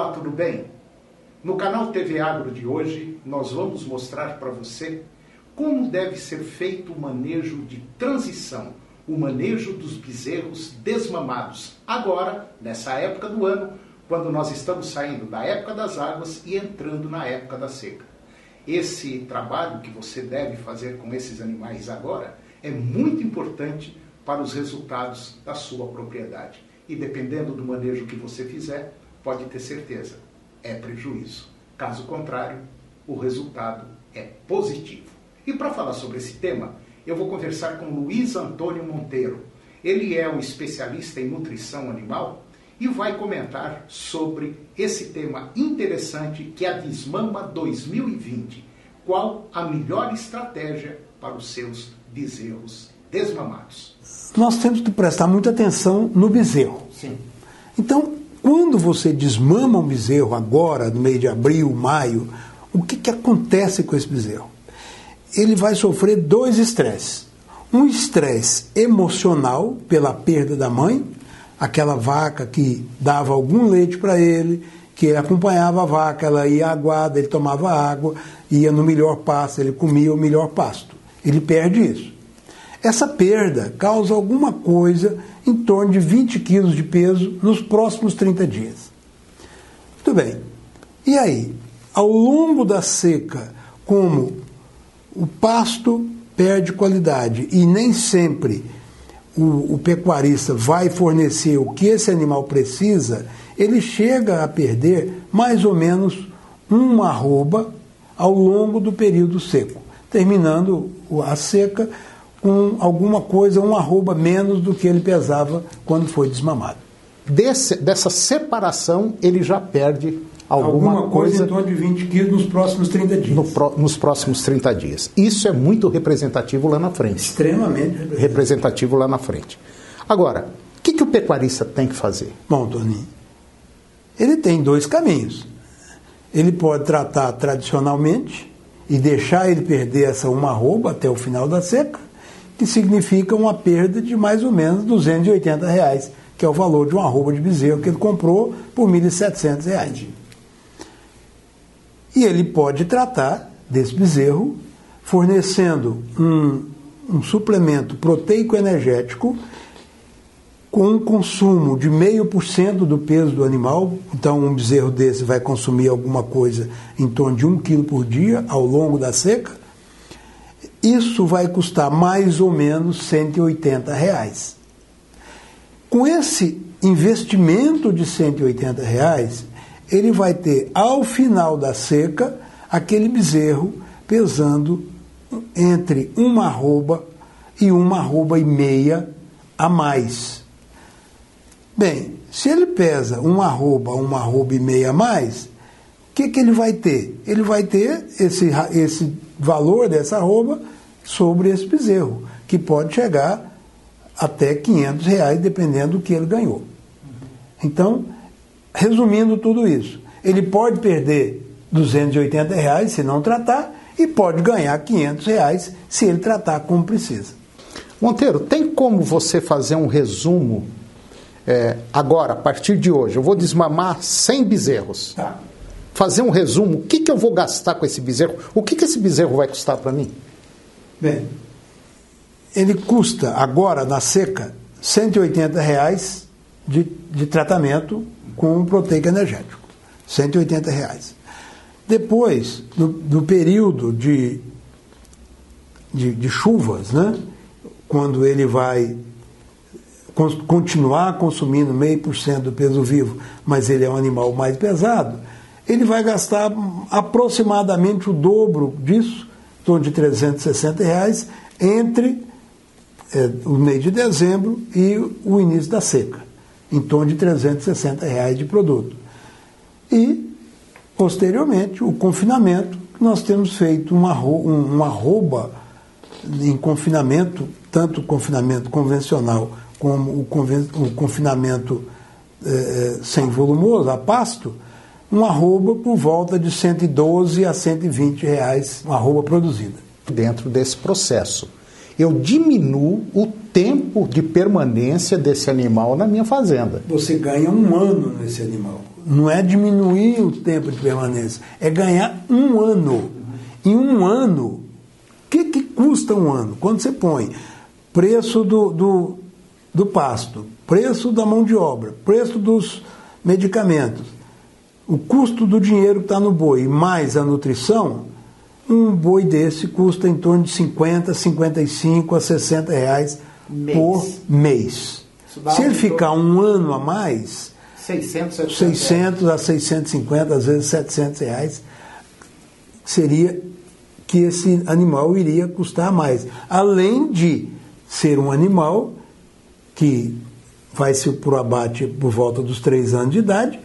Olá, tudo bem? No canal TV Agro de hoje, nós vamos mostrar para você como deve ser feito o manejo de transição, o manejo dos bezerros desmamados, agora, nessa época do ano, quando nós estamos saindo da época das águas e entrando na época da seca. Esse trabalho que você deve fazer com esses animais agora é muito importante para os resultados da sua propriedade. E dependendo do manejo que você fizer, pode ter certeza, é prejuízo. Caso contrário, o resultado é positivo. E para falar sobre esse tema, eu vou conversar com Luiz Antônio Monteiro. Ele é um especialista em nutrição animal e vai comentar sobre esse tema interessante que é a Desmama 2020. Qual a melhor estratégia para os seus bezerros desmamados? Nós temos que prestar muita atenção no bezerro. Sim. Então, quando você desmama um bezerro agora, no meio de abril, maio, o que, que acontece com esse bezerro? Ele vai sofrer dois estresses. Um estresse emocional pela perda da mãe, aquela vaca que dava algum leite para ele, que ele acompanhava a vaca, ela ia aguada, ele tomava água, ia no melhor pasto, ele comia o melhor pasto. Ele perde isso. Essa perda causa alguma coisa em torno de 20 quilos de peso nos próximos 30 dias. Muito bem. E aí, ao longo da seca, como o pasto perde qualidade e nem sempre o, o, pecuarista vai fornecer o que esse animal precisa, ele chega a perder mais ou menos uma arroba ao longo do período seco, terminando a seca com alguma coisa, um arroba menos do que ele pesava quando foi desmamado. Desse, dessa separação, ele já perde alguma, alguma coisa, coisa, em torno de 20 quilos nos próximos 30 dias. No pro, nos próximos 30 dias. Isso é muito representativo lá na frente. Extremamente representativo, representativo lá na frente. Agora, o que, que o pecuarista tem que fazer? Bom, Toninho, ele tem dois caminhos. Ele pode tratar tradicionalmente e deixar ele perder essa uma arroba até o final da seca, que significa uma perda de mais ou menos 280 reais, que é o valor de uma arroba de bezerro que ele comprou por 1.700 reais. E ele pode tratar desse bezerro fornecendo um, um suplemento proteico energético com um consumo de meio por cento do peso do animal, então um bezerro desse vai consumir alguma coisa em torno de um quilo por dia ao longo da seca, isso vai custar mais ou menos 180 reais. Com esse investimento de 180 reais, ele vai ter ao final da seca aquele bezerro pesando entre uma arroba e uma arroba e meia a mais. Bem, se ele pesa uma arroba, uma arroba e meia a mais, o que, que ele vai ter? Ele vai ter esse, esse valor dessa arroba sobre esse bezerro, que pode chegar até 500 reais, dependendo do que ele ganhou. Então, resumindo tudo isso, ele pode perder 280 reais se não tratar e pode ganhar 500 reais se ele tratar como precisa. Monteiro, tem como você fazer um resumo é, agora, a partir de hoje? Eu vou desmamar 100 bezerros. Tá. Fazer um resumo, o que, que eu vou gastar com esse bezerro? O que, que esse bezerro vai custar para mim? Bem, ele custa agora na seca 180 reais de, de tratamento com um proteico energético. 180 reais. Depois, do, do período de, de, de, chuvas, né, quando ele vai continuar consumindo meio por cento do peso vivo, mas ele é um animal mais pesado, ele vai gastar aproximadamente o dobro disso em torno de 360 reais entre é, o mês de dezembro e o início da seca, em torno de 360 reais de produto. E, posteriormente, o confinamento, nós temos feito uma, uma arroba em confinamento, tanto o confinamento convencional como o, conven, o confinamento é, sem volumoso, a pasto, uma arroba por volta de 112 a 120 reais uma arroba produzida. Dentro desse processo, eu diminuo o tempo de permanência desse animal na minha fazenda. Você ganha um ano nesse animal. não é diminuir o tempo de permanência, é ganhar um ano. Em um ano, o que, que custa um ano? Quando você põe preço do, do, do pasto, preço da mão de obra, preço dos medicamentos, o custo do dinheiro que está no boi mais a nutrição, um boi desse custa em torno de 50, 55 a 60 reais mês. por mês. Se ele ficar um ano a mais, 600, 600 a 650, às vezes 700 reais, seria que esse animal iria custar mais. Além de ser um animal que vai se para o abate por volta dos três anos de idade,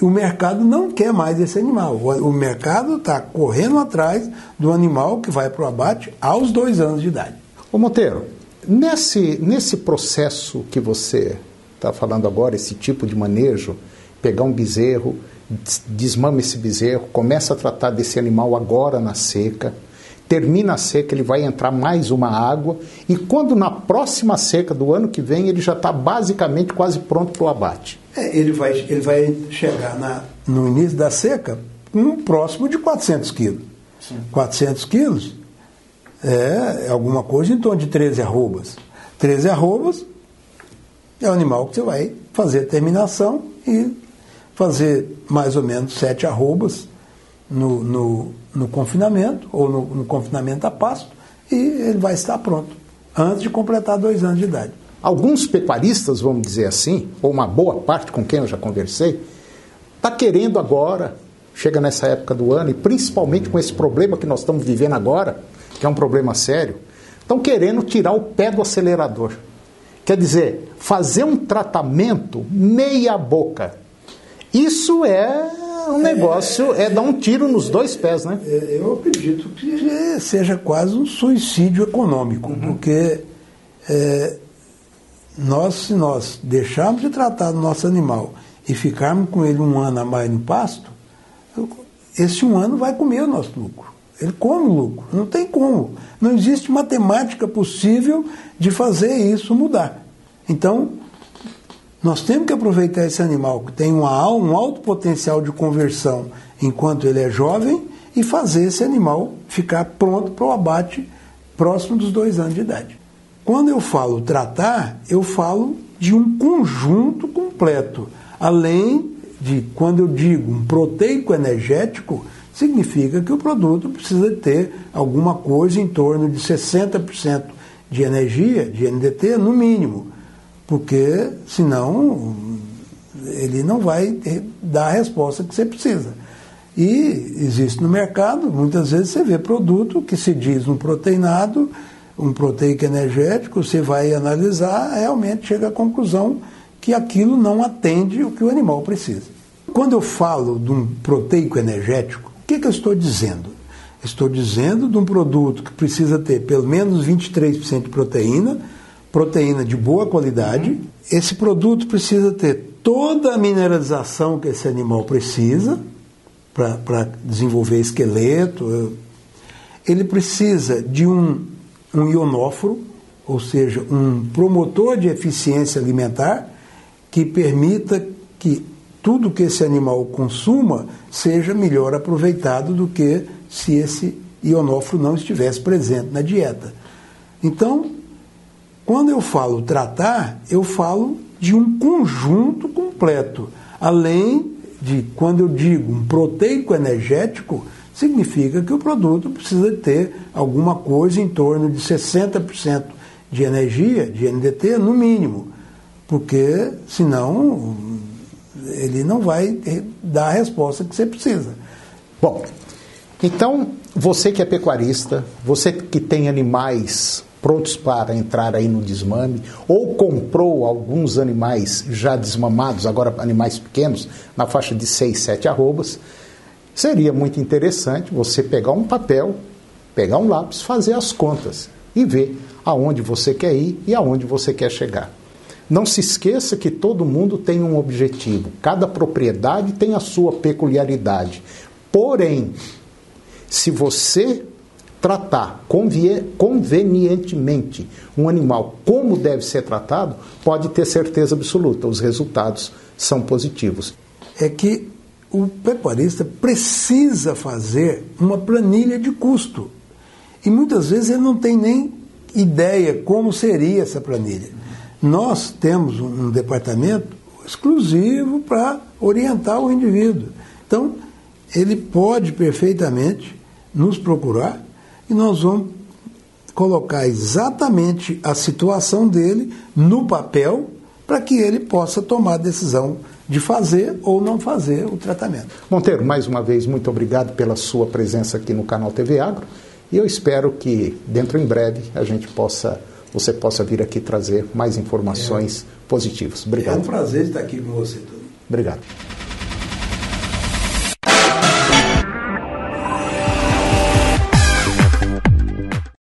e o mercado não quer mais esse animal. O, mercado está correndo atrás do animal que vai para o abate aos dois anos de idade. Ô Monteiro, nesse, nesse processo que você está falando agora, esse tipo de manejo, pegar um bezerro, desmama esse bezerro, começa a tratar desse animal agora na seca, termina a seca, ele vai entrar mais uma água, e quando na próxima seca do ano que vem, ele já está basicamente quase pronto para o abate. É, ele, vai, ele vai chegar na, no início da seca um próximo de 400 quilos. Sim. 400 quilos é alguma coisa em torno de 13 arrobas. 13 arrobas é o animal que você vai fazer a terminação e fazer mais ou menos 7 arrobas no, no, no confinamento, ou no, no confinamento a pasto, e ele vai estar pronto, antes de completar dois anos de idade. Alguns pecuaristas, vamos dizer assim, ou uma boa parte com quem eu já conversei, está querendo agora, chega nessa época do ano, e principalmente com esse problema que nós estamos vivendo agora, que é um problema sério, estão querendo tirar o pé do acelerador. Quer dizer, fazer um tratamento meia boca. Isso é um negócio, é, é dar um tiro nos dois pés, né? É, eu acredito que seja quase um suicídio econômico, uhum. porque é, nós, se nós deixarmos de tratar do nosso animal e ficarmos com ele um ano a mais no pasto, esse um ano vai comer o nosso lucro. Ele come o lucro. Não tem como. Não existe matemática possível de fazer isso mudar. Então, nós temos que aproveitar esse animal que tem uma, um alto potencial de conversão enquanto ele é jovem e fazer esse animal ficar pronto para o abate próximo dos dois anos de idade. Quando eu falo tratar, eu falo de um conjunto completo. Além de, quando eu digo um proteico energético, significa que o produto precisa ter alguma coisa em torno de 60% de energia, de NDT, no mínimo, porque senão ele não vai dar a resposta que você precisa. E existe no mercado, muitas vezes você vê produto que se diz um proteinado, um proteico energético, você vai analisar, realmente chega à conclusão que aquilo não atende o que o animal precisa. Quando eu falo de um proteico energético, o que, que eu estou dizendo? Estou dizendo de um produto que precisa ter pelo menos 23% de proteína, proteína de boa qualidade. Esse produto precisa ter toda a mineralização que esse animal precisa para desenvolver esqueleto. Ele precisa de um um ionóforo, ou seja, um promotor de eficiência alimentar que permita que tudo que esse animal consuma seja melhor aproveitado do que se esse ionóforo não estivesse presente na dieta. Então, quando eu falo tratar, eu falo de um conjunto completo, além de quando eu digo um proteico energético, significa que o produto precisa ter alguma coisa em torno de 60% de energia, de NDT, no mínimo, porque senão ele não vai dar a resposta que você precisa. Bom, então você que é pecuarista, você que tem animais prontos para entrar aí no desmame, ou comprou alguns animais já desmamados, agora animais pequenos, na faixa de 6, 7 arrobas, Seria muito interessante você pegar um papel, pegar um lápis, fazer as contas e ver aonde você quer ir e aonde você quer chegar. Não se esqueça que todo mundo tem um objetivo, cada propriedade tem a sua peculiaridade. Porém, se você tratar convenientemente um animal como deve ser tratado, pode ter certeza absoluta, os resultados são positivos. é que o pecuarista precisa fazer uma planilha de custo. E muitas vezes ele não tem nem ideia como seria essa planilha. Nós temos um, departamento exclusivo para orientar o indivíduo. Então, ele pode perfeitamente nos procurar e nós vamos colocar exatamente a situação dele no papel para que ele possa tomar a decisão de fazer ou não fazer o tratamento. Monteiro, mais uma vez, muito obrigado pela sua presença aqui no canal TV Agro e eu espero que dentro em breve a gente possa, você possa vir aqui trazer mais informações é. positivas. Obrigado. É um prazer estar aqui com você. Obrigado.